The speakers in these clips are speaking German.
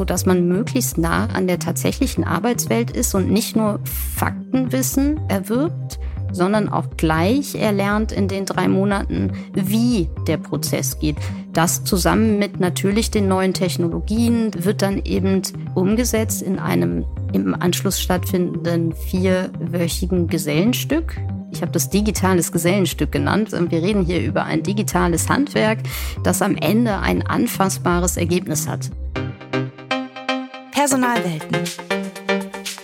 so dass man möglichst nah an der tatsächlichen Arbeitswelt ist und nicht nur Faktenwissen erwirbt, sondern auch gleich erlernt in den drei Monaten, wie der Prozess geht. Das zusammen mit natürlich den neuen Technologien wird dann eben umgesetzt in einem im Anschluss stattfindenden vierwöchigen Gesellenstück. Ich habe das digitales Gesellenstück genannt. Wir reden hier über ein digitales Handwerk, das am Ende ein anfassbares Ergebnis hat. Personalwelten.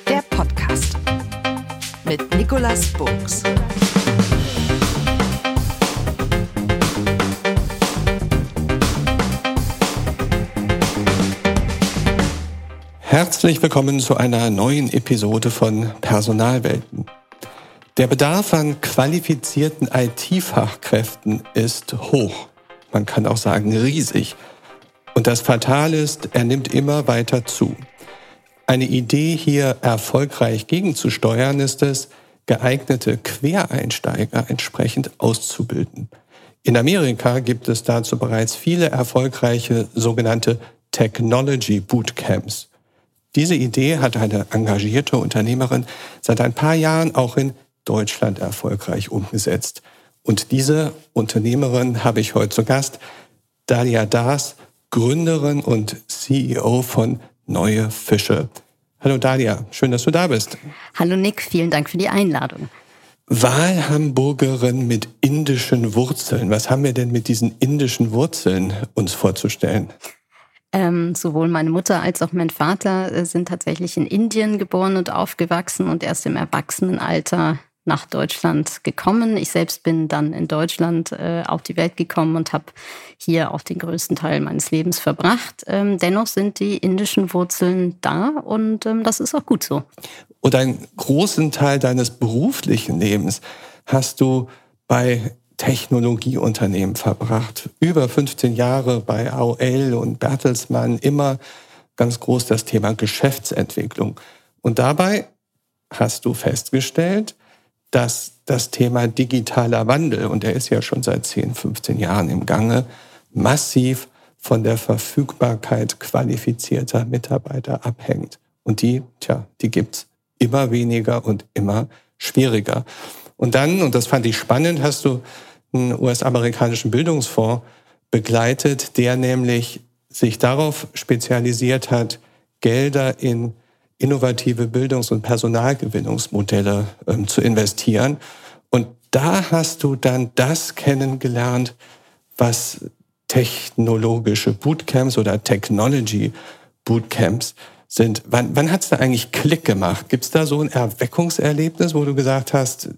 Der Podcast mit Nicolas Buchs. Herzlich willkommen zu einer neuen Episode von Personalwelten. Der Bedarf an qualifizierten IT-Fachkräften ist hoch. Man kann auch sagen riesig. Und das Fatale ist, er nimmt immer weiter zu. Eine Idee hier erfolgreich gegenzusteuern ist es, geeignete Quereinsteiger entsprechend auszubilden. In Amerika gibt es dazu bereits viele erfolgreiche sogenannte Technology Bootcamps. Diese Idee hat eine engagierte Unternehmerin seit ein paar Jahren auch in Deutschland erfolgreich umgesetzt. Und diese Unternehmerin habe ich heute zu Gast, Dalia Das, Gründerin und CEO von Neue Fische. Hallo Dalia, schön, dass du da bist. Hallo Nick, vielen Dank für die Einladung. Wahlhamburgerin mit indischen Wurzeln. Was haben wir denn mit diesen indischen Wurzeln uns vorzustellen? Ähm, sowohl meine Mutter als auch mein Vater äh, sind tatsächlich in Indien geboren und aufgewachsen und erst im Erwachsenenalter nach Deutschland gekommen. Ich selbst bin dann in Deutschland äh, auf die Welt gekommen und habe hier auch den größten Teil meines Lebens verbracht. Ähm, dennoch sind die indischen Wurzeln da und ähm, das ist auch gut so. Und einen großen Teil deines beruflichen Lebens hast du bei Technologieunternehmen verbracht. Über 15 Jahre bei AOL und Bertelsmann, immer ganz groß das Thema Geschäftsentwicklung. Und dabei hast du festgestellt, dass das Thema digitaler Wandel, und der ist ja schon seit 10, 15 Jahren im Gange, massiv von der Verfügbarkeit qualifizierter Mitarbeiter abhängt. Und die, tja, die gibt's immer weniger und immer schwieriger. Und dann, und das fand ich spannend, hast du einen US-amerikanischen Bildungsfonds begleitet, der nämlich sich darauf spezialisiert hat, Gelder in innovative Bildungs- und Personalgewinnungsmodelle ähm, zu investieren. Und da hast du dann das kennengelernt, was technologische Bootcamps oder Technology Bootcamps sind. Wann, wann hat es da eigentlich Klick gemacht? Gibt es da so ein Erweckungserlebnis, wo du gesagt hast,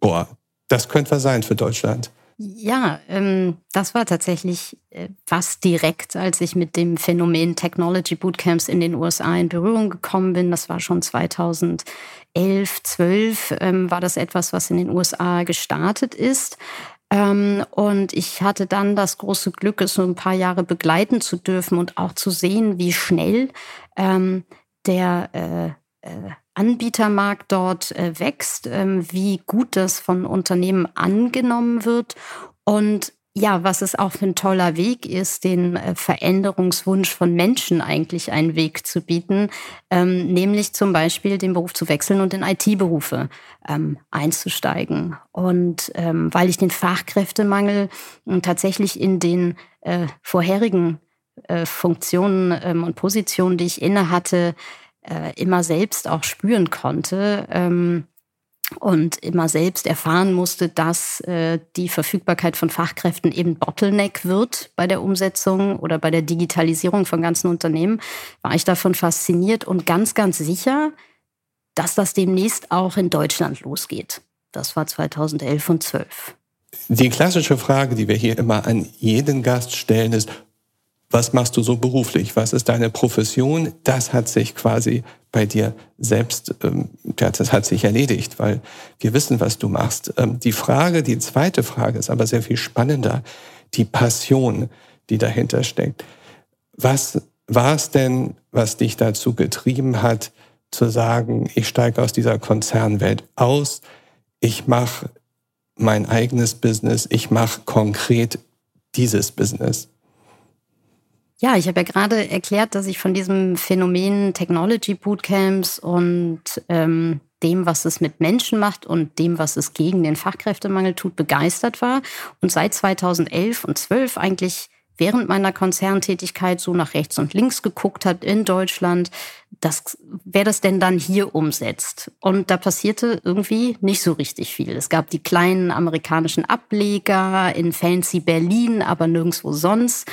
boah, das könnte was sein für Deutschland? Ja, ähm, das war tatsächlich äh, fast direkt, als ich mit dem Phänomen Technology Bootcamps in den USA in Berührung gekommen bin. Das war schon 2011, 12 ähm, war das etwas, was in den USA gestartet ist. Ähm, und ich hatte dann das große Glück, es so ein paar Jahre begleiten zu dürfen und auch zu sehen, wie schnell ähm, der äh, äh, Anbietermarkt dort äh, wächst, ähm, wie gut das von Unternehmen angenommen wird und ja, was es auch für ein toller Weg ist, den äh, Veränderungswunsch von Menschen eigentlich einen Weg zu bieten, ähm, nämlich zum Beispiel den Beruf zu wechseln und in IT-Berufe ähm, einzusteigen. Und weil ich den Fachkräftemangel äh, tatsächlich in den vorherigen Funktionen und Positionen, die ich inne hatte, äh, immer selbst auch spüren konnte ähm, und immer selbst erfahren musste, dass äh, die Verfügbarkeit von Fachkräften eben Bottleneck wird bei der Umsetzung oder bei der Digitalisierung von ganzen Unternehmen, war ich davon fasziniert und ganz, ganz sicher, dass das demnächst auch in Deutschland losgeht. Das war 2011 und 12. Die klassische Frage, die wir hier immer an jeden Gast stellen, ist, was machst du so beruflich? Was ist deine Profession? Das hat sich quasi bei dir selbst, ähm, das hat sich erledigt, weil wir wissen, was du machst. Ähm, die Frage, die zweite Frage ist aber sehr viel spannender. Die Passion, die dahinter steckt. Was war es denn, was dich dazu getrieben hat, zu sagen, ich steige aus dieser Konzernwelt aus, ich mache mein eigenes Business, ich mache konkret dieses Business? Ja, ich habe ja gerade erklärt, dass ich von diesem Phänomen Technology Bootcamps und ähm, dem, was es mit Menschen macht und dem, was es gegen den Fachkräftemangel tut, begeistert war und seit 2011 und 12 eigentlich während meiner Konzerntätigkeit so nach rechts und links geguckt hat in Deutschland, das, wer das denn dann hier umsetzt. Und da passierte irgendwie nicht so richtig viel. Es gab die kleinen amerikanischen Ableger in fancy Berlin, aber nirgendwo sonst.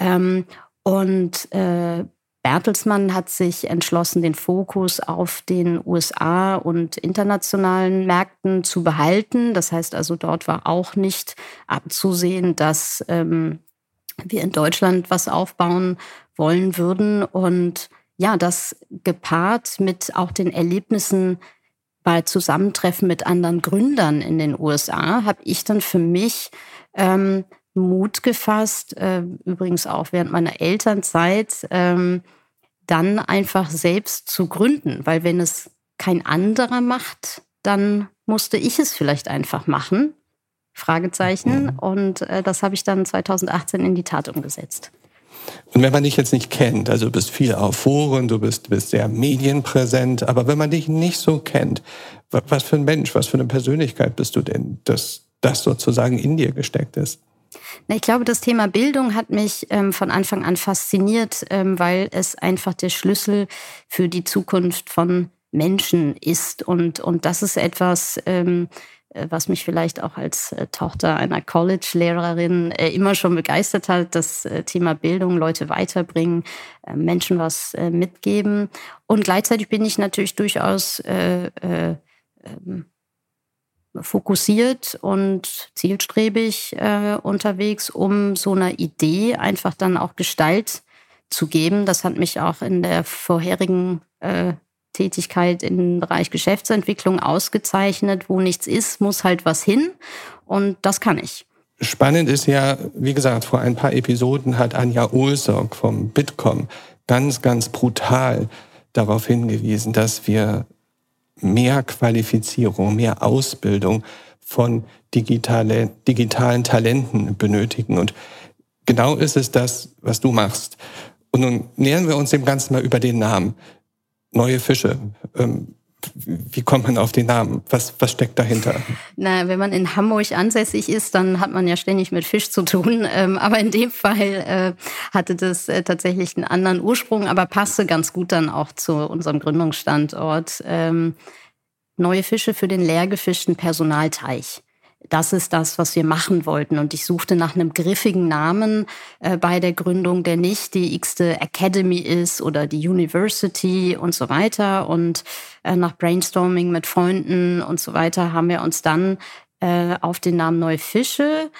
Ähm, und äh, Bertelsmann hat sich entschlossen, den Fokus auf den USA und internationalen Märkten zu behalten. Das heißt also, dort war auch nicht abzusehen, dass ähm, wir in Deutschland was aufbauen wollen würden. Und ja, das gepaart mit auch den Erlebnissen bei Zusammentreffen mit anderen Gründern in den USA, habe ich dann für mich ähm, Mut gefasst, äh, übrigens auch während meiner Elternzeit, ähm, dann einfach selbst zu gründen. Weil wenn es kein anderer macht, dann musste ich es vielleicht einfach machen. Fragezeichen. Mhm. Und äh, das habe ich dann 2018 in die Tat umgesetzt. Und wenn man dich jetzt nicht kennt, also du bist viel auf Foren, du bist, bist sehr medienpräsent, aber wenn man dich nicht so kennt, was für ein Mensch, was für eine Persönlichkeit bist du denn, dass das sozusagen in dir gesteckt ist? Ich glaube, das Thema Bildung hat mich ähm, von Anfang an fasziniert, ähm, weil es einfach der Schlüssel für die Zukunft von Menschen ist. Und, und das ist etwas, ähm, äh, was mich vielleicht auch als äh, Tochter einer College-Lehrerin äh, immer schon begeistert hat, das Thema Bildung, Leute weiterbringen, Menschen was mitgeben. Und gleichzeitig bin ich natürlich durchaus äh, äh, fokussiert und zielstrebig äh, unterwegs, um so einer Idee einfach dann auch Gestalt zu geben. Das hat mich auch in der vorherigen äh, Tätigkeit im Bereich Geschäftsentwicklung ausgezeichnet. Wo nichts ist, muss halt was hin. Und das kann ich. Spannend ist ja, wie gesagt, vor ein paar Episoden hat Anja Olsok vom Bitkom ganz, ganz brutal darauf hingewiesen, dass wir mehr Qualifizierung, mehr Ausbildung von digitale, digitalen Talenten benötigen. Und genau ist es das, was du machst. Und nun nähern wir uns dem Ganzen mal über den Namen. Neue Fische. Ähm, wie kommt man auf den Namen? Was, was steckt dahinter? Na, wenn man in Hamburg ansässig ist, dann hat man ja ständig mit Fisch zu tun. Ähm, aber in dem Fall äh, hatte das äh, tatsächlich einen anderen Ursprung, aber passte ganz gut dann auch zu unserem Gründungsstandort. Ähm, neue Fische für den leer gefischten Personalteich das ist das, was wir machen wollten. Und ich suchte nach einem griffigen Namen äh, bei der Gründung, der nicht die x-te Academy ist oder die University und so weiter. Und äh, nach Brainstorming mit Freunden und so weiter haben wir uns dann äh, auf den Namen Neue Fische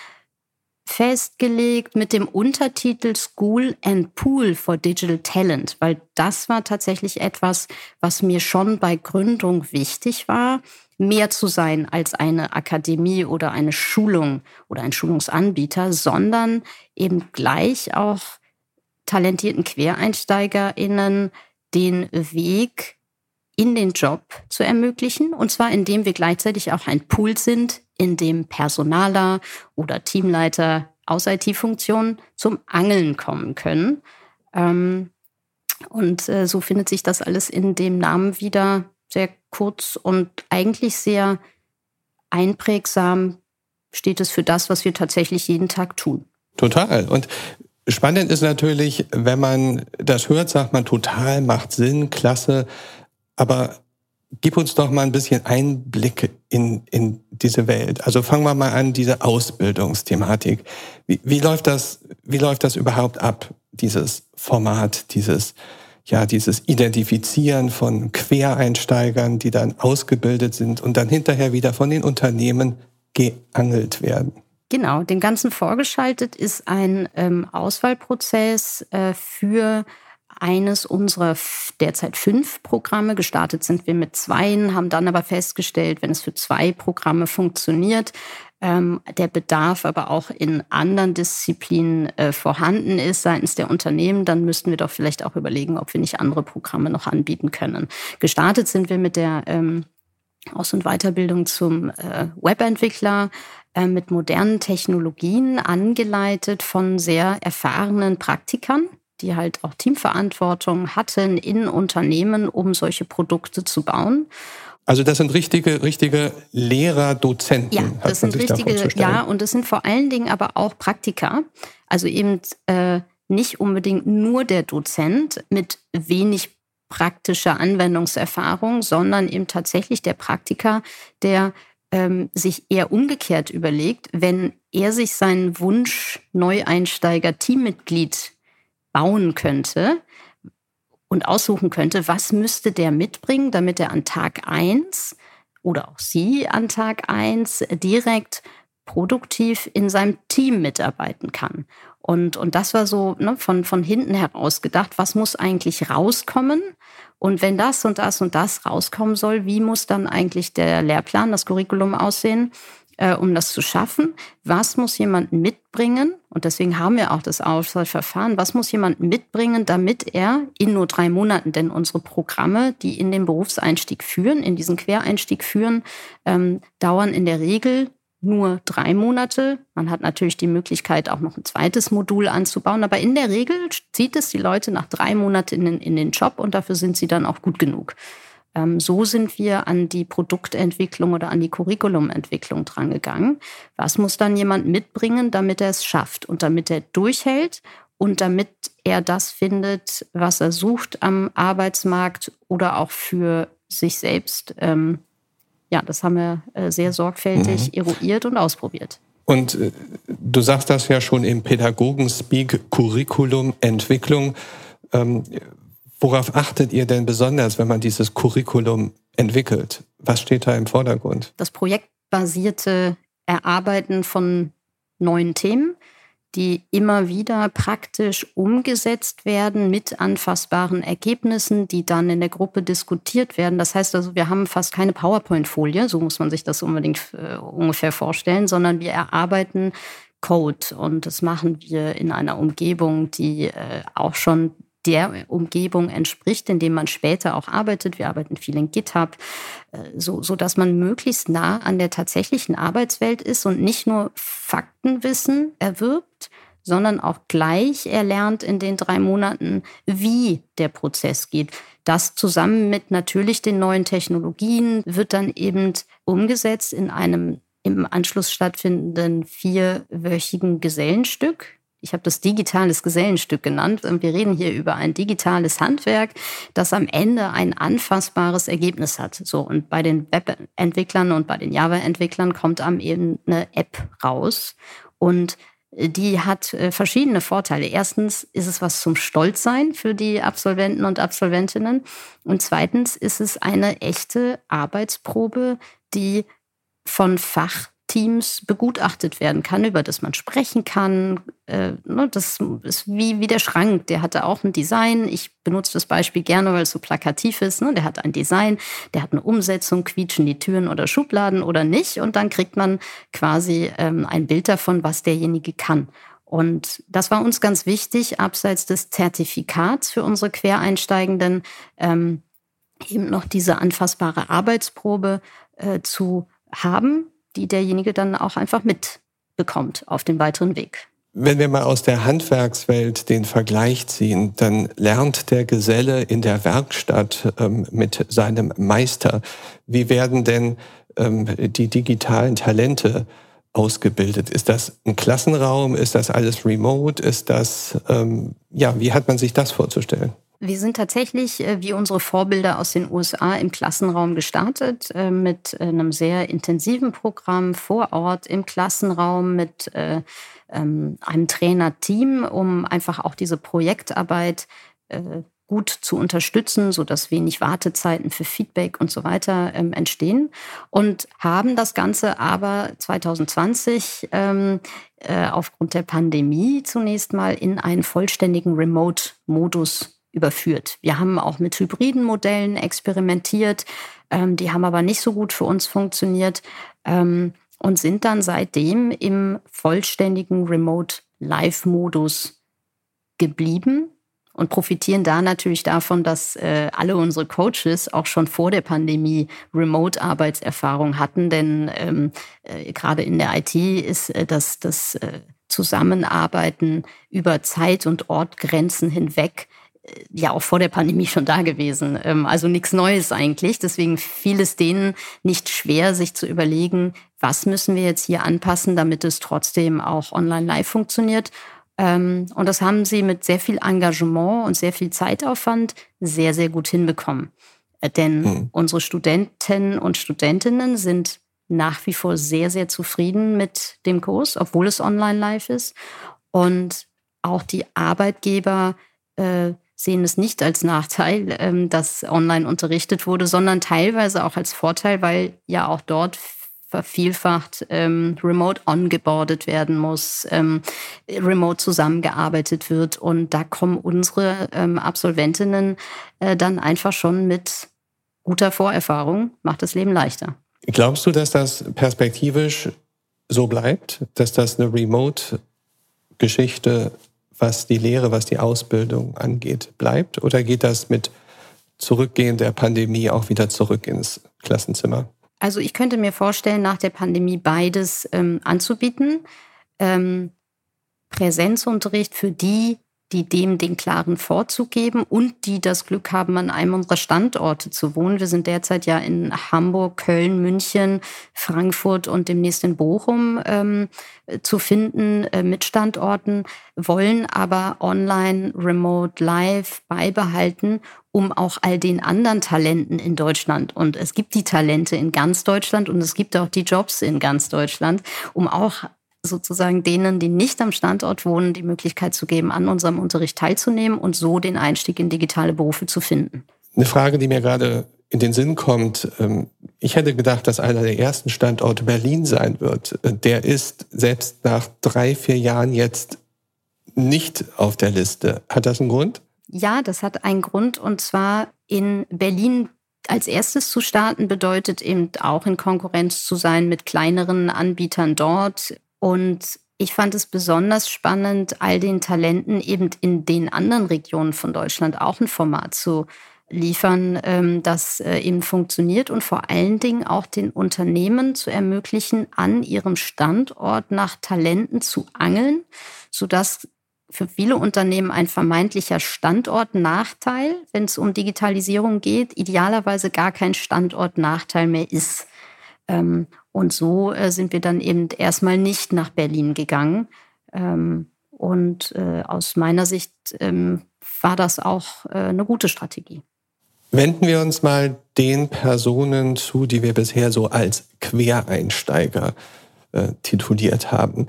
festgelegt mit dem Untertitel School and Pool for Digital Talent, weil das war tatsächlich etwas, was mir schon bei Gründung wichtig war mehr zu sein als eine Akademie oder eine Schulung oder ein Schulungsanbieter, sondern eben gleich auch talentierten QuereinsteigerInnen den Weg in den Job zu ermöglichen. Und zwar indem wir gleichzeitig auch ein Pool sind, in dem Personaler oder Teamleiter aus IT-Funktionen zum Angeln kommen können. Ähm, und äh, so findet sich das alles in dem Namen wieder, sehr kurz und eigentlich sehr einprägsam steht es für das, was wir tatsächlich jeden Tag tun. Total. Und spannend ist natürlich, wenn man das hört, sagt man total, macht Sinn, klasse. Aber gib uns doch mal ein bisschen Einblick in, in diese Welt. Also fangen wir mal an, diese Ausbildungsthematik. Wie, wie läuft das, wie läuft das überhaupt ab, dieses Format, dieses ja, dieses Identifizieren von Quereinsteigern, die dann ausgebildet sind und dann hinterher wieder von den Unternehmen geangelt werden. Genau, dem Ganzen vorgeschaltet ist ein ähm, Auswahlprozess äh, für eines unserer derzeit fünf Programme. Gestartet sind wir mit zweien, haben dann aber festgestellt, wenn es für zwei Programme funktioniert, ähm, der Bedarf aber auch in anderen Disziplinen äh, vorhanden ist seitens der Unternehmen, dann müssten wir doch vielleicht auch überlegen, ob wir nicht andere Programme noch anbieten können. Gestartet sind wir mit der ähm, Aus- und Weiterbildung zum äh, Webentwickler äh, mit modernen Technologien, angeleitet von sehr erfahrenen Praktikern die halt auch Teamverantwortung hatten in Unternehmen, um solche Produkte zu bauen. Also das sind richtige, richtige Lehrer, Dozenten. Ja, das sind richtige, ja, und das sind vor allen Dingen aber auch Praktika. Also eben äh, nicht unbedingt nur der Dozent mit wenig praktischer Anwendungserfahrung, sondern eben tatsächlich der Praktiker, der ähm, sich eher umgekehrt überlegt, wenn er sich seinen Wunsch Neueinsteiger Teammitglied bauen könnte und aussuchen könnte, was müsste der mitbringen, damit er an Tag eins oder auch sie an Tag eins direkt produktiv in seinem Team mitarbeiten kann. Und, und das war so ne, von, von hinten heraus gedacht, was muss eigentlich rauskommen? Und wenn das und das und das rauskommen soll, wie muss dann eigentlich der Lehrplan, das Curriculum aussehen, äh, um das zu schaffen? Was muss jemand mitbringen? Und deswegen haben wir auch das Auswahlverfahren. Was muss jemand mitbringen, damit er in nur drei Monaten, denn unsere Programme, die in den Berufseinstieg führen, in diesen Quereinstieg führen, ähm, dauern in der Regel nur drei Monate. Man hat natürlich die Möglichkeit, auch noch ein zweites Modul anzubauen, aber in der Regel zieht es die Leute nach drei Monaten in in den Job und dafür sind sie dann auch gut genug. Ähm, so sind wir an die Produktentwicklung oder an die Curriculumentwicklung drangegangen. Was muss dann jemand mitbringen, damit er es schafft und damit er durchhält und damit er das findet, was er sucht am Arbeitsmarkt oder auch für sich selbst ähm, ja, das haben wir äh, sehr sorgfältig mhm. eruiert und ausprobiert. Und äh, du sagst das ja schon im Pädagogen-Speak, Curriculum, Entwicklung. Ähm, worauf achtet ihr denn besonders, wenn man dieses Curriculum entwickelt? Was steht da im Vordergrund? Das projektbasierte Erarbeiten von neuen Themen die immer wieder praktisch umgesetzt werden mit anfassbaren Ergebnissen, die dann in der Gruppe diskutiert werden. Das heißt also, wir haben fast keine PowerPoint-Folie, so muss man sich das unbedingt äh, ungefähr vorstellen, sondern wir erarbeiten Code und das machen wir in einer Umgebung, die äh, auch schon der Umgebung entspricht, in dem man später auch arbeitet. Wir arbeiten viel in GitHub, äh, so, so dass man möglichst nah an der tatsächlichen Arbeitswelt ist und nicht nur Faktenwissen erwirbt, sondern auch gleich erlernt in den drei Monaten, wie der Prozess geht. Das zusammen mit natürlich den neuen Technologien wird dann eben umgesetzt in einem im Anschluss stattfindenden vierwöchigen Gesellenstück ich habe das digitales Gesellenstück genannt. Wir reden hier über ein digitales Handwerk, das am Ende ein anfassbares Ergebnis hat. So und bei den Webentwicklern und bei den Java-Entwicklern kommt am Ende eine App raus und die hat äh, verschiedene Vorteile. Erstens ist es was zum Stolzsein für die Absolventen und Absolventinnen. Und zweitens ist es eine echte Arbeitsprobe, die von Fach Teams begutachtet werden kann, über das man sprechen kann. Äh, ne, das ist wie, wie der Schrank, der hatte auch ein Design. Ich benutze das Beispiel gerne, weil es so plakativ ist. Ne? Der hat ein Design, der hat eine Umsetzung, quietschen die Türen oder Schubladen oder nicht. Und dann kriegt man quasi ähm, ein Bild davon, was derjenige kann. Und das war uns ganz wichtig, abseits des Zertifikats für unsere Quereinsteigenden, ähm, eben noch diese anfassbare Arbeitsprobe äh, zu haben, die derjenige dann auch einfach mitbekommt auf dem weiteren Weg. Wenn wir mal aus der Handwerkswelt den Vergleich ziehen, dann lernt der Geselle in der Werkstatt ähm, mit seinem Meister. Wie werden denn ähm, die digitalen Talente ausgebildet? Ist das ein Klassenraum? Ist das alles remote? Ist das, ähm, ja, wie hat man sich das vorzustellen? Wir sind tatsächlich äh, wie unsere Vorbilder aus den USA im Klassenraum gestartet, äh, mit äh, einem sehr intensiven Programm vor Ort im Klassenraum mit ähm, einem Trainerteam, um einfach auch diese Projektarbeit gut zu unterstützen, sodass wenig Wartezeiten für Feedback und so weiter ähm, entstehen. Und haben das Ganze aber 2020 ähm, äh, aufgrund der Pandemie zunächst mal in einen vollständigen Remote-Modus überführt. Wir haben auch mit hybriden Modellen experimentiert, ähm, die haben aber nicht so gut für uns funktioniert ähm, und sind dann seitdem im vollständigen Remote Live-Modus geblieben und profitieren da natürlich davon, dass äh, alle unsere Coaches auch schon vor der Pandemie Remote-Arbeitserfahrung hatten, denn ähm, äh, gerade in der IT ist äh, das, das äh, Zusammenarbeiten über Zeit- und Ortgrenzen hinweg ja auch vor der Pandemie schon da gewesen. Ähm, also nichts Neues eigentlich. Deswegen fiel es denen nicht schwer, sich zu überlegen, was müssen wir jetzt hier anpassen, damit es trotzdem auch online live funktioniert. Ähm, und das haben sie mit sehr viel Engagement und sehr viel Zeitaufwand sehr, sehr gut hinbekommen. Äh, denn mhm. unsere Studenten und Studentinnen sind nach wie vor sehr, sehr zufrieden mit dem Kurs, obwohl es online live ist. Und auch die Arbeitgeber äh, sehen es nicht als Nachteil, ähm, dass online unterrichtet wurde, sondern teilweise auch als Vorteil, weil ja auch dort vervielfacht ähm, remote ongeboardet werden muss, ähm, remote zusammengearbeitet wird. Und da kommen unsere ähm, Absolventinnen äh, dann einfach schon mit guter Vorerfahrung, macht das Leben leichter. Glaubst du, dass das perspektivisch so bleibt, dass das eine Remote-Geschichte, was die Lehre, was die Ausbildung angeht, bleibt? Oder geht das mit Zurückgehen der Pandemie auch wieder zurück ins Klassenzimmer? Also ich könnte mir vorstellen, nach der Pandemie beides ähm, anzubieten. Ähm, Präsenzunterricht für die, die dem den klaren Vorzug geben und die das Glück haben, an einem unserer Standorte zu wohnen. Wir sind derzeit ja in Hamburg, Köln, München, Frankfurt und demnächst in Bochum ähm, zu finden äh, mit Standorten, wollen aber online, remote, live beibehalten, um auch all den anderen Talenten in Deutschland. Und es gibt die Talente in ganz Deutschland und es gibt auch die Jobs in ganz Deutschland, um auch sozusagen denen, die nicht am Standort wohnen, die Möglichkeit zu geben, an unserem Unterricht teilzunehmen und so den Einstieg in digitale Berufe zu finden. Eine Frage, die mir gerade in den Sinn kommt. Ähm, ich hätte gedacht, dass einer der ersten Standorte Berlin sein wird. Der ist selbst nach drei, vier Jahren jetzt nicht auf der Liste. Hat das einen Grund? Ja, das hat einen Grund. Und zwar in Berlin als erstes zu starten bedeutet eben auch in Konkurrenz zu sein mit kleineren Anbietern dort. Und ich fand es besonders spannend, all den Talenten eben in den anderen Regionen von Deutschland auch ein Format zu liefern, ähm, das äh, eben funktioniert und vor allen Dingen auch den Unternehmen zu ermöglichen, an ihrem Standort nach Talenten zu angeln, sodass für viele Unternehmen ein vermeintlicher Standortnachteil, wenn es um Digitalisierung geht, idealerweise gar kein Standortnachteil mehr ist. Ähm, und so äh, sind wir dann eben erstmal nicht nach Berlin gegangen. Ähm, und äh, aus meiner Sicht ähm, war das auch äh, eine gute Strategie. Wenden wir uns mal den Personen zu, die wir bisher so als Quereinsteiger äh, tituliert haben.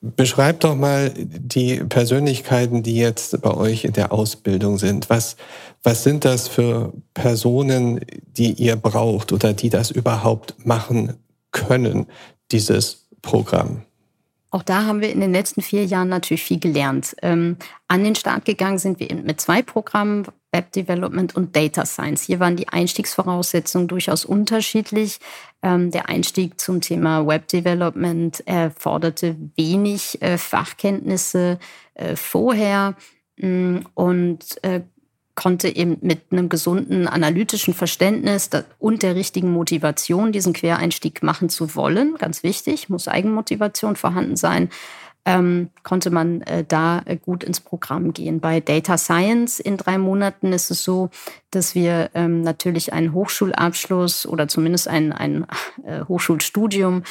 Beschreibt doch mal die Persönlichkeiten, die jetzt bei euch in der Ausbildung sind. Was, was sind das für Personen, die ihr braucht oder die das überhaupt machen können, dieses Programm? Auch da haben wir in den letzten vier Jahren natürlich viel gelernt. Ähm, an den Start gegangen sind wir mit zwei Programmen, Web Development und Data Science. Hier waren die Einstiegsvoraussetzungen durchaus unterschiedlich. Ähm, der Einstieg zum Thema Web Development erforderte wenig äh, Fachkenntnisse äh, vorher mm, und äh, konnte eben mit einem gesunden analytischen Verständnis und der richtigen Motivation diesen Quereinstieg machen zu wollen, ganz wichtig, muss Eigenmotivation vorhanden sein, ähm, konnte man äh, da äh, gut ins Programm gehen. Bei Data Science in drei Monaten ist es so, dass wir ähm, natürlich einen Hochschulabschluss oder zumindest ein, ein äh, Hochschulstudium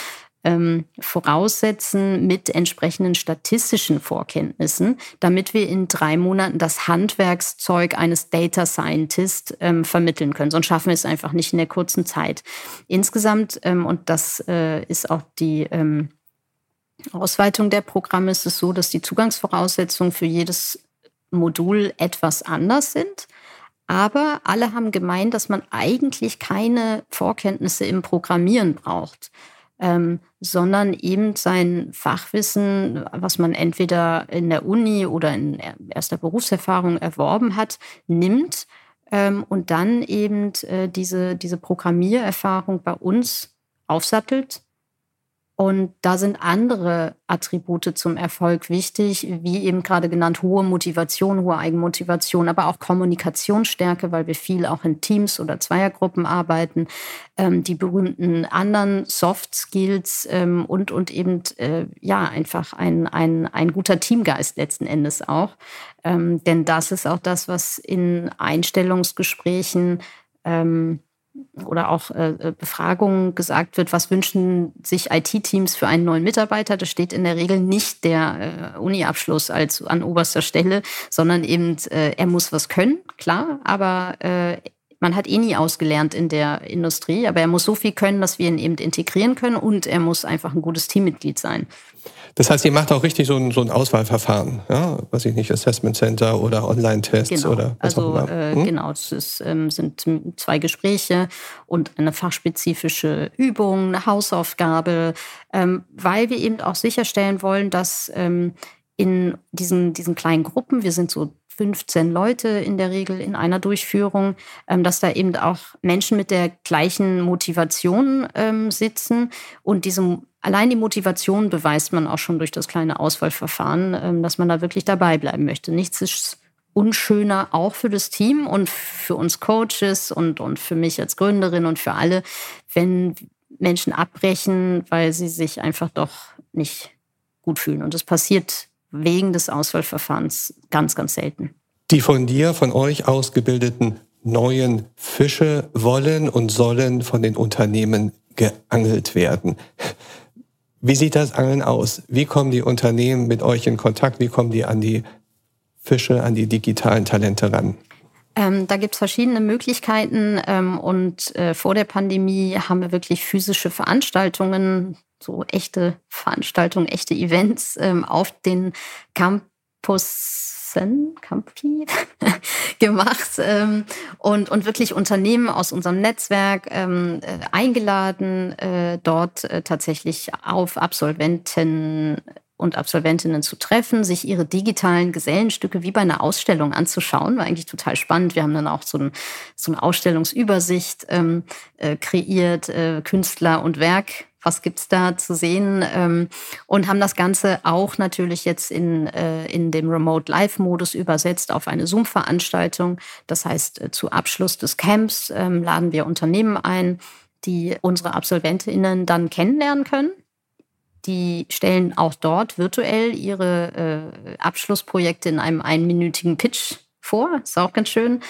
ähm, voraussetzen mit entsprechenden statistischen Vorkenntnissen, damit wir in drei Monaten das Handwerkszeug eines Data Scientist ähm, vermitteln können. Sonst schaffen wir es einfach nicht in der kurzen Zeit. Insgesamt, ähm, und das äh, ist auch die ähm, Ausweitung der Programme, ist es so, dass die Zugangsvoraussetzungen für jedes Modul etwas anders sind. Aber alle haben gemeint, dass man eigentlich keine Vorkenntnisse im Programmieren braucht ähm, sondern eben sein Fachwissen, was man entweder in der Uni oder in erster Berufserfahrung erworben hat, nimmt ähm, und dann eben äh, diese, diese Programmiererfahrung bei uns aufsattelt Und da sind andere Attribute zum Erfolg wichtig, wie eben gerade genannt, hohe Motivation, hohe Eigenmotivation, aber auch Kommunikationsstärke, weil wir viel auch in Teams oder Zweiergruppen arbeiten, ähm, die berühmten anderen Soft Skills ähm, und, und eben äh, ja einfach ein, ein, ein guter Teamgeist letzten Endes auch. Ähm, denn das ist auch das, was in Einstellungsgesprächen ähm, oder auch äh, äh, Befragungen gesagt wird, was wünschen sich IT-Teams für einen neuen Mitarbeiter. Da steht in der Regel nicht der äh, Uni-Abschluss als an oberster Stelle, sondern eben, äh, er muss was können, klar, aber äh, man hat eh nie ausgelernt in der Industrie, aber er muss so viel können, dass wir ihn eben integrieren können und er muss einfach ein gutes Teammitglied sein. Das heißt, ihr macht auch richtig so ein, so ein Auswahlverfahren, ja? was ich nicht, Assessment Center oder Online-Tests genau. oder was also, auch immer. Äh, hm? Genau, es ist, ähm, sind zwei Gespräche und eine fachspezifische Übung, eine Hausaufgabe, ähm, weil wir eben auch sicherstellen wollen, dass ähm, in diesen, diesen kleinen Gruppen, wir sind so 15 Leute in der Regel in einer Durchführung, ähm, dass da eben auch Menschen mit der gleichen Motivation ähm, sitzen und diese Allein die Motivation beweist man auch schon durch das kleine Auswahlverfahren, ähm, dass man da wirklich dabei bleiben möchte. Nichts ist unschöner auch für das Team und für uns Coaches und, und für mich als Gründerin und für alle, wenn Menschen abbrechen, weil sie sich einfach doch nicht gut fühlen. Und das passiert wegen des Auswahlverfahrens ganz, ganz selten. Die von dir, von euch ausgebildeten neuen Fische wollen und sollen von den Unternehmen geangelt werden. Wie sieht das Angeln aus? Wie kommen die Unternehmen mit euch in Kontakt? Wie kommen die an die Fische, an die digitalen Talente ran? Ähm, da gibt es verschiedene Möglichkeiten ähm, und äh, vor der Pandemie haben wir wirklich physische Veranstaltungen, so echte Veranstaltungen, echte Events ähm, auf den Campus Sen Campi gemacht ähm, und, und wirklich Unternehmen aus unserem Netzwerk ähm, äh, eingeladen, äh, dort äh, tatsächlich auf Absolventen und Absolventinnen zu treffen, sich ihre digitalen Gesellenstücke wie bei einer Ausstellung anzuschauen. War eigentlich total spannend. Wir haben dann auch so, ein, so eine Ausstellungsübersicht ähm, äh, kreiert, äh, Künstler und Werk was gibt's da zu sehen ähm, und haben das Ganze auch natürlich jetzt in, äh, in dem Remote Live-Modus übersetzt auf eine Zoom-Veranstaltung. Das heißt, äh, zu Abschluss des Camps ähm, laden wir Unternehmen ein, die unsere AbsolventInnen dann kennenlernen können. Die stellen auch dort virtuell ihre äh, Abschlussprojekte in einem einminütigen Pitch vor. Ist auch ganz schön.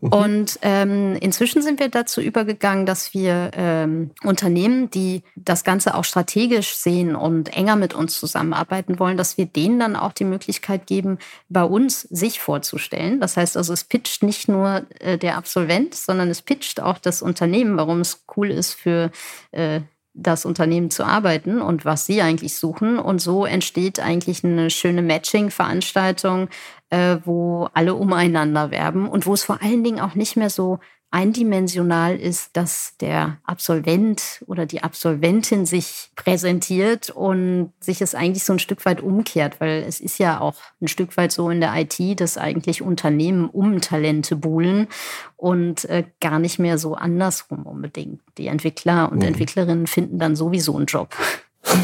Mhm. Und ähm, inzwischen sind wir dazu übergegangen, dass wir ähm, Unternehmen, die das Ganze auch strategisch sehen und enger mit uns zusammenarbeiten wollen, dass wir denen dann auch die Möglichkeit geben, bei uns sich vorzustellen. Das heißt also, es pitcht nicht nur äh, der Absolvent, sondern es pitcht auch das Unternehmen, warum es cool ist für äh, das Unternehmen zu arbeiten und was sie eigentlich suchen. Und so entsteht eigentlich eine schöne Matching-Veranstaltung, äh, wo alle umeinander werben und wo es vor allen Dingen auch nicht mehr so eindimensional ist, dass der Absolvent oder die Absolventin sich präsentiert und sich es eigentlich so ein Stück weit umkehrt, weil es ist ja auch ein Stück weit so in der IT, dass eigentlich Unternehmen um Talente buhlen und äh, gar nicht mehr so andersrum unbedingt. Die Entwickler und mhm. Entwicklerinnen finden dann sowieso einen Job.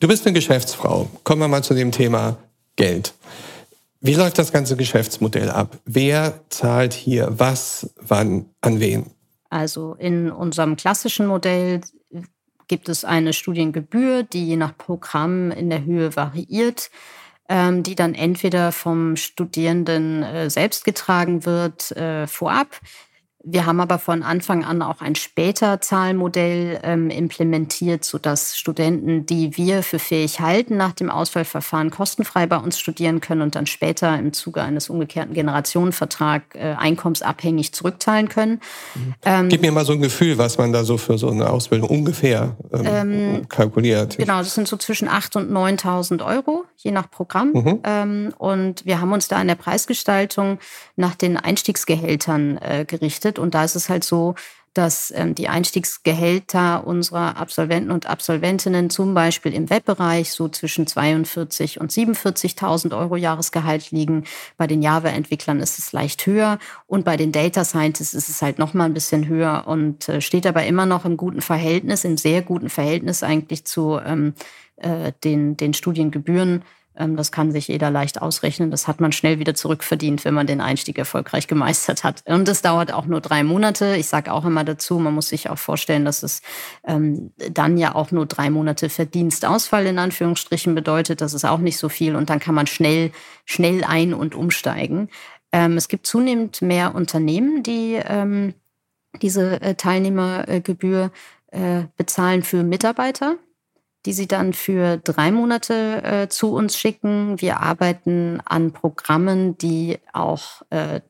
Du bist eine Geschäftsfrau. Kommen wir mal zu dem Thema Geld. Wie läuft das ganze Geschäftsmodell ab? Wer zahlt hier was, wann, an wen? Also in unserem klassischen Modell gibt es eine Studiengebühr, die je nach Programm in der Höhe variiert, ähm, die dann entweder vom Studierenden äh, selbst getragen wird äh, vorab wir haben aber von Anfang an auch ein später Zahlmodell ähm, implementiert, sodass Studenten, die wir für fähig halten, nach dem Auswahlverfahren kostenfrei bei uns studieren können und dann später im Zuge eines umgekehrten Generationenvertrags äh, einkommensabhängig zurückzahlen können. Mhm. Ähm, Gib mir mal so ein Gefühl, was man da so für so eine Ausbildung ungefähr ähm, ähm kalkuliert. Genau, das sind so zwischen 8.000 und 9.000 Euro, je nach Programm. Mhm. Ähm, und wir haben uns da in der Preisgestaltung nach den Einstiegsgehältern äh, gerichtet. Und da ist es halt so, dass ähm, die Einstiegsgehälter unserer Absolventen und Absolventinnen zum Beispiel im Webbereich so zwischen 42 und 47.000 Euro Jahresgehalt liegen. Bei den Java-Entwicklern ist es leicht höher und bei den Data Scientists ist es halt noch mal ein bisschen höher und äh, steht aber immer noch im guten Verhältnis, im sehr guten Verhältnis eigentlich zu ähm, äh, den, den Studiengebühren ähm, das kann sich jeder leicht ausrechnen. Das hat man schnell wieder zurückverdient, wenn man den Einstieg erfolgreich gemeistert hat. Und es dauert auch nur drei Monate. Ich sage auch immer dazu, man muss sich auch vorstellen, dass es ähm, dann ja auch nur drei Monate Verdienstausfall in Anführungsstrichen bedeutet. Das ist auch nicht so viel. Und dann kann man schnell, schnell ein- und umsteigen. Ähm, es gibt zunehmend mehr Unternehmen, die ähm, diese äh, Teilnehmergebühr äh, bezahlen für Mitarbeiter die sie dann für drei Monate äh, zu uns schicken. Wir arbeiten an Programmen, die auch äh,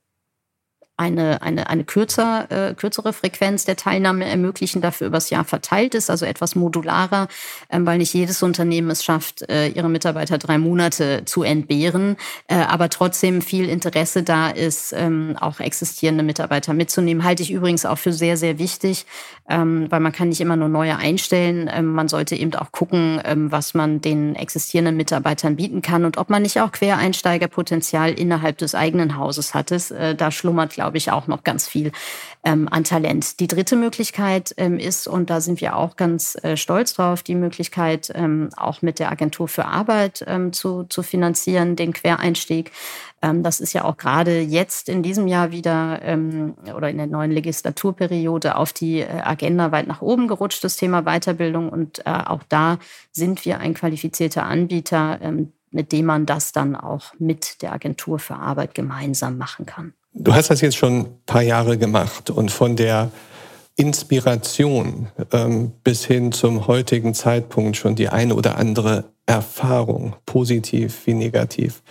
eine, eine, eine kürzer, äh, kürzere Frequenz der Teilnahme ermöglichen, dafür übers Jahr verteilt ist, also etwas modularer, ähm, weil nicht jedes Unternehmen es schafft, äh, ihre Mitarbeiter drei Monate zu entbehren, äh, aber trotzdem viel Interesse da ist, ähm, auch existierende Mitarbeiter mitzunehmen. Halte ich übrigens auch für sehr, sehr wichtig, ähm, weil man kann nicht immer nur neue einstellen. Ähm, man sollte eben auch gucken, ähm, was man den existierenden Mitarbeitern bieten kann und ob man nicht auch Quereinsteigerpotenzial innerhalb des eigenen Hauses hat. Es, äh, da schlummert, glaube ich, auch noch ganz viel ähm, an Talent. Die dritte Möglichkeit ähm, ist, und da sind wir auch ganz äh, stolz drauf, die Möglichkeit, ähm, auch mit der Agentur für Arbeit ähm, zu, zu finanzieren, den Quereinstieg. Ähm, das ist ja auch gerade jetzt in diesem Jahr wieder ähm, oder in der neuen Legislaturperiode auf die äh, Agenda weit nach oben gerutscht, das Thema Weiterbildung. Und äh, auch da sind wir ein qualifizierter Anbieter, mit dem man das dann auch mit der Agentur für Arbeit gemeinsam machen kann. Du hast das jetzt schon ein paar Jahre gemacht und von der Inspiration ähm, bis hin zum heutigen Zeitpunkt schon die eine oder andere Erfahrung, positiv wie negativ,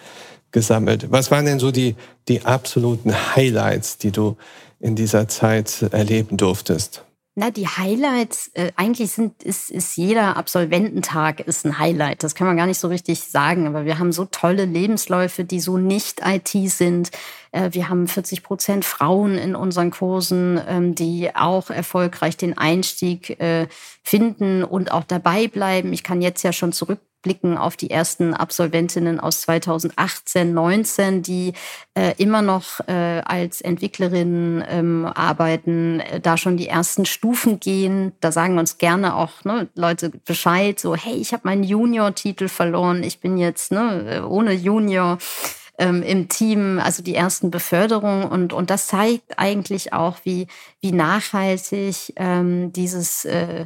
gesammelt. Was waren denn so die, die absoluten Highlights, die du in dieser Zeit erleben durftest? Na, die Highlights, äh, eigentlich sind, ist, ist jeder Absolvententag ist ein Highlight. Das kann man gar nicht so richtig sagen. Aber wir haben so tolle Lebensläufe, die so nicht IT sind. Äh, wir haben 40 Prozent Frauen in unseren Kursen, ähm, die auch erfolgreich den Einstieg äh, finden und auch dabei bleiben. Ich kann jetzt ja schon zurück blicken auf die ersten Absolventinnen aus 2018, 19, die äh, immer noch äh, als Entwicklerinnen ähm, arbeiten, äh, da schon die ersten Stufen gehen. Da sagen uns gerne auch ne, Leute Bescheid, so hey, ich habe meinen Junior-Titel verloren, ich bin jetzt ne, ohne Junior ähm, im Team, also die ersten Beförderungen. Und, und das zeigt eigentlich auch, wie, wie nachhaltig ähm, dieses äh,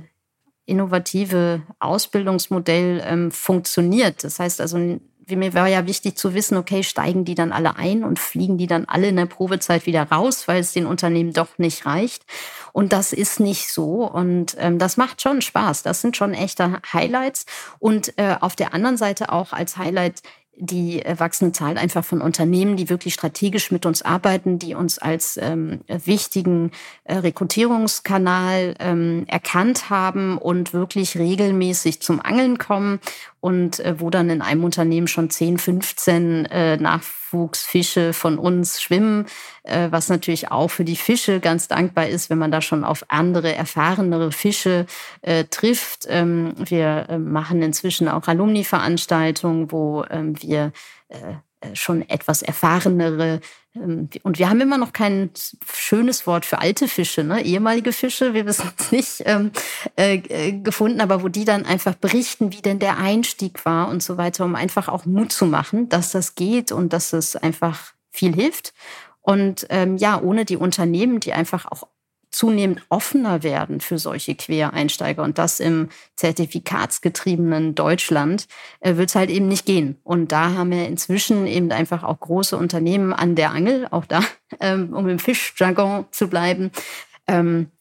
innovative Ausbildungsmodell ähm, funktioniert. Das heißt also, mir war ja wichtig zu wissen, okay, steigen die dann alle ein und fliegen die dann alle in der Probezeit wieder raus, weil es den Unternehmen doch nicht reicht. Und das ist nicht so. Und ähm, das macht schon Spaß. Das sind schon echte Highlights. Und äh, auf der anderen Seite auch als Highlight die wachsende Zahl einfach von Unternehmen, die wirklich strategisch mit uns arbeiten, die uns als ähm, wichtigen äh, Rekrutierungskanal ähm, erkannt haben und wirklich regelmäßig zum Angeln kommen und äh, wo dann in einem Unternehmen schon 10, 15 äh, Nachwuchsfische von uns schwimmen, äh, was natürlich auch für die Fische ganz dankbar ist, wenn man da schon auf andere, erfahrenere Fische äh, trifft. Ähm, wir äh, machen inzwischen auch Alumni-Veranstaltungen, wo ähm, wir äh, schon etwas erfahrenere. Ähm, und wir haben immer noch kein schönes Wort für alte Fische, ne? ehemalige Fische, wir wissen es nicht, ähm, äh, äh, gefunden, aber wo die dann einfach berichten, wie denn der Einstieg war und so weiter, um einfach auch Mut zu machen, dass das geht und dass es einfach viel hilft. Und ähm, ja, ohne die Unternehmen, die einfach auch zunehmend offener werden für solche Quereinsteiger und das im zertifikatsgetriebenen Deutschland, äh, wird es halt eben nicht gehen. Und da haben wir inzwischen eben einfach auch große Unternehmen an der Angel, auch da, ähm, um im Fischjargon zu bleiben. Ähm,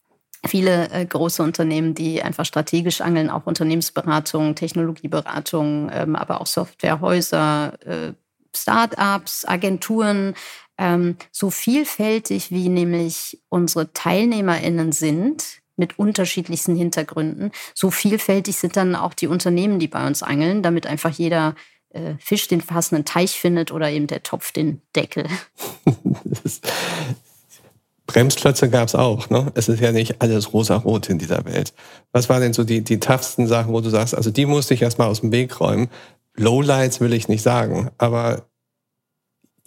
viele äh, große Unternehmen, die einfach strategisch angeln, auch Unternehmensberatung, Technologieberatung, ähm, aber auch Softwarehäuser, äh, Start-ups, Agenturen, ähm, so vielfältig wie nämlich unsere TeilnehmerInnen sind, mit unterschiedlichsten Hintergründen, so vielfältig sind dann auch die Unternehmen, die bei uns angeln, damit einfach jeder äh, Fisch den passenden Teich findet oder eben der Topf den Deckel. Bremsklötze gab es auch. Ne? Es ist ja nicht alles rosa-rot in dieser Welt. Was waren denn so die, die toughsten Sachen, wo du sagst, also die musste ich erstmal aus dem Weg räumen. Lowlights will ich nicht sagen, aber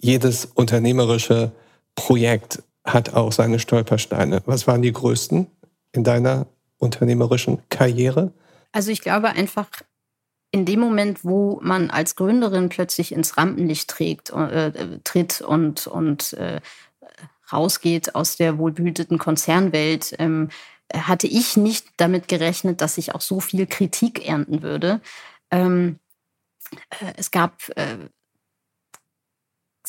jedes unternehmerische Projekt hat auch seine Stolpersteine. Was waren die größten in deiner unternehmerischen Karriere? Also ich glaube einfach, in dem Moment, wo man als Gründerin plötzlich ins Rampenlicht trägt, äh, tritt und, und äh, rausgeht aus der wohlbehüteten Konzernwelt, ähm, hatte ich nicht damit gerechnet, dass ich auch so viel Kritik ernten würde. Ähm, äh, es gab äh,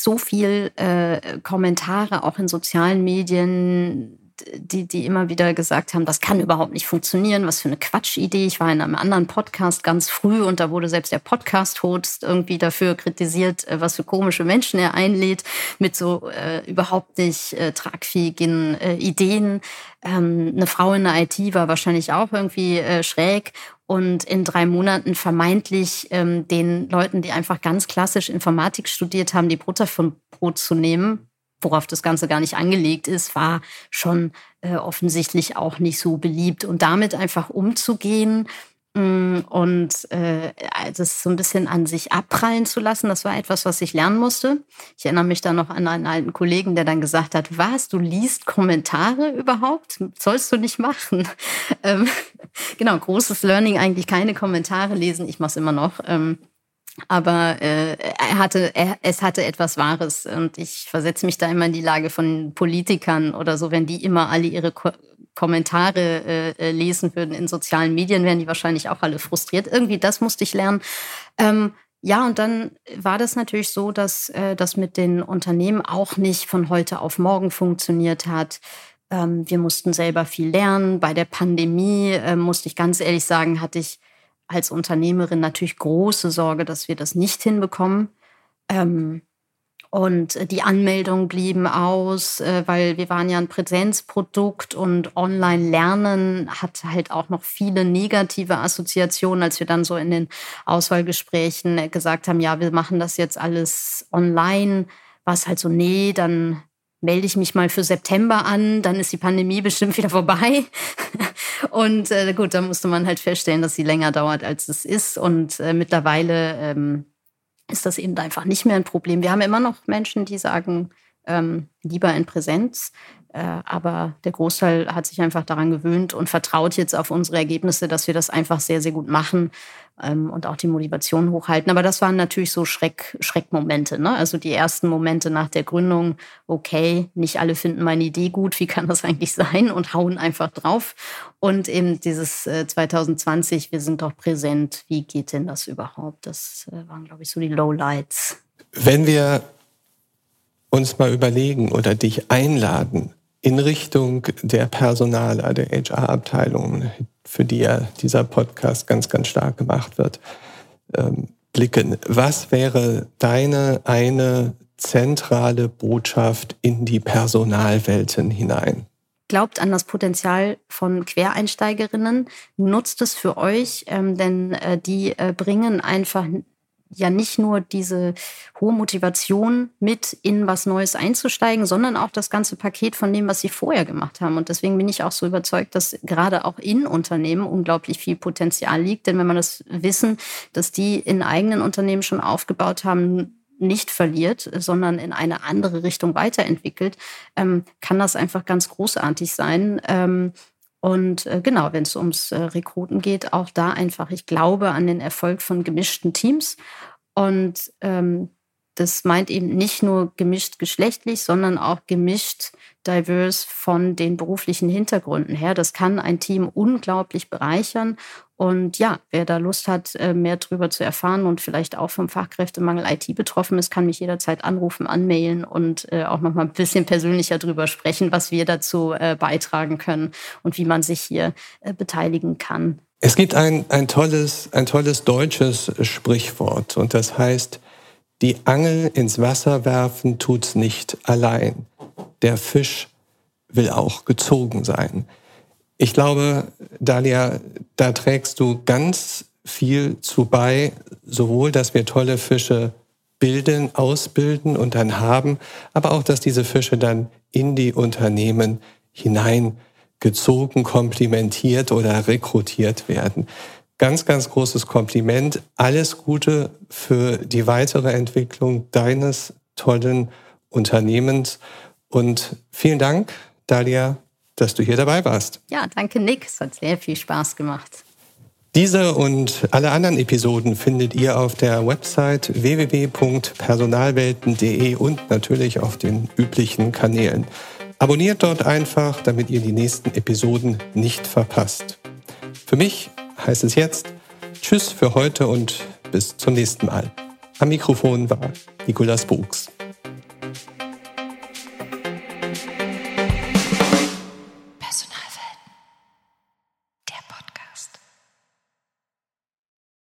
so viel äh, Kommentare auch in sozialen Medien, die, die immer wieder gesagt haben, das kann überhaupt nicht funktionieren, was für eine Quatschidee. Ich war in einem anderen Podcast ganz früh und da wurde selbst der Podcast-Host irgendwie dafür kritisiert, äh, was für komische Menschen er einlädt, mit so äh, überhaupt nicht äh, tragfähigen äh, Ideen. Ähm, eine Frau in der IT war wahrscheinlich auch irgendwie äh, schräg und in drei Monaten vermeintlich ähm, den Leuten, die einfach ganz klassisch Informatik studiert haben, die Butter vom Brot zu nehmen, worauf das Ganze gar nicht angelegt ist, war schon äh, offensichtlich auch nicht so beliebt. Und damit einfach umzugehen und äh, das so ein bisschen an sich abprallen zu lassen, das war etwas, was ich lernen musste. Ich erinnere mich da noch an einen alten Kollegen, der dann gesagt hat, was, du liest Kommentare überhaupt? Sollst du nicht machen. Ähm, genau, großes Learning, eigentlich keine Kommentare lesen. Ich mache es immer noch. Ähm, aber äh, er hatte, er, es hatte etwas Wahres und ich versetze mich da immer in die Lage von Politikern oder so, wenn die immer alle ihre Ko Kommentare äh, äh, lesen würden in sozialen Medien, wären die wahrscheinlich auch alle frustriert. Irgendwie das musste ich lernen. Ähm, ja, und dann war das natürlich so, dass äh, das mit den Unternehmen auch nicht von heute auf morgen funktioniert hat. Ähm, wir mussten selber viel lernen. Bei der Pandemie, äh, musste ich ganz ehrlich sagen, hatte ich als Unternehmerin natürlich große Sorge, dass wir das nicht hinbekommen. Ähm, und die Anmeldungen blieben aus, äh, weil wir waren ja ein Präsenzprodukt und Online-Lernen hat halt auch noch viele negative Assoziationen, als wir dann so in den Auswahlgesprächen gesagt haben, ja, wir machen das jetzt alles online. War es halt so, nee, dann melde ich mich mal für September an, dann ist die Pandemie bestimmt wieder vorbei. und äh, gut, dann musste man halt feststellen, dass sie länger dauert, als es ist. Und äh, mittlerweile ähm, ist das eben einfach nicht mehr ein Problem. Wir haben immer noch Menschen, die sagen, ähm, lieber in Präsenz. Äh, aber der Großteil hat sich einfach daran gewöhnt und vertraut jetzt auf unsere Ergebnisse, dass wir das einfach sehr, sehr gut machen ähm, und auch die Motivation hochhalten. Aber das waren natürlich so Schreck, Schreckmomente. Ne? Also die ersten Momente nach der Gründung, okay, nicht alle finden meine Idee gut, wie kann das eigentlich sein? Und hauen einfach drauf. Und eben dieses äh, 2020, wir sind doch präsent, wie geht denn das überhaupt? Das äh, waren, glaube ich, so die Lowlights. Wenn wir uns mal überlegen oder dich einladen in Richtung der Personaler, der HR-Abteilung, für die ja dieser Podcast ganz, ganz stark gemacht wird, ähm, blicken. Was wäre deine eine zentrale Botschaft in die Personalwelten hinein? Glaubt an das Potenzial von Quereinsteigerinnen, nutzt es für euch, ähm, denn äh, die äh, bringen einfach ja nicht nur diese hohe Motivation mit in was Neues einzusteigen, sondern auch das ganze Paket von dem, was sie vorher gemacht haben. Und deswegen bin ich auch so überzeugt, dass gerade auch in Unternehmen unglaublich viel Potenzial liegt. Denn wenn man das Wissen, dass die in eigenen Unternehmen schon aufgebaut haben, nicht verliert, sondern in eine andere Richtung weiterentwickelt, ähm, kann das einfach ganz großartig sein. Und äh, genau, wenn es ums äh, Rekruten geht, auch da einfach, ich glaube an den Erfolg von gemischten Teams. Und ähm, das meint eben nicht nur gemischt geschlechtlich, sondern auch gemischt diverse von den beruflichen Hintergründen her. Das kann ein Team unglaublich bereichern. Und ja, wer da Lust hat, äh, mehr darüber zu erfahren und vielleicht auch vom Fachkräftemangel IT betroffen ist, kann mich jederzeit anrufen, anmailen und äh, auch noch mal ein bisschen persönlicher darüber sprechen, was wir dazu äh, beitragen können und wie man sich hier beteiligen kann. Es gibt ein, ein, tolles, ein tolles deutsches Sprichwort und das heißt, die Angel ins Wasser werfen tut's nicht allein. Der Fisch will auch gezogen sein. Ich glaube, Dalia, da trägst du ganz viel zu bei, sowohl, dass wir tolle Fische bilden, ausbilden und dann haben, aber auch, dass diese Fische dann in die Unternehmen hineingezogen, komplimentiert oder rekrutiert werden. Ganz, ganz großes Kompliment. Alles Gute für die weitere Entwicklung deines tollen Unternehmens. Und vielen Dank, Dalia, dass du hier dabei warst. Ja, danke, Nick. Es hat sehr viel Spaß gemacht. Diese und alle anderen Episoden findet ihr auf der Website www.personalwelten.de und natürlich auf den üblichen Kanälen. Abonniert dort einfach, damit ihr die nächsten Episoden nicht verpasst. Für mich heißt es jetzt Tschüss für heute und bis zum nächsten Mal. Am Mikrofon war Nikolas Buchs.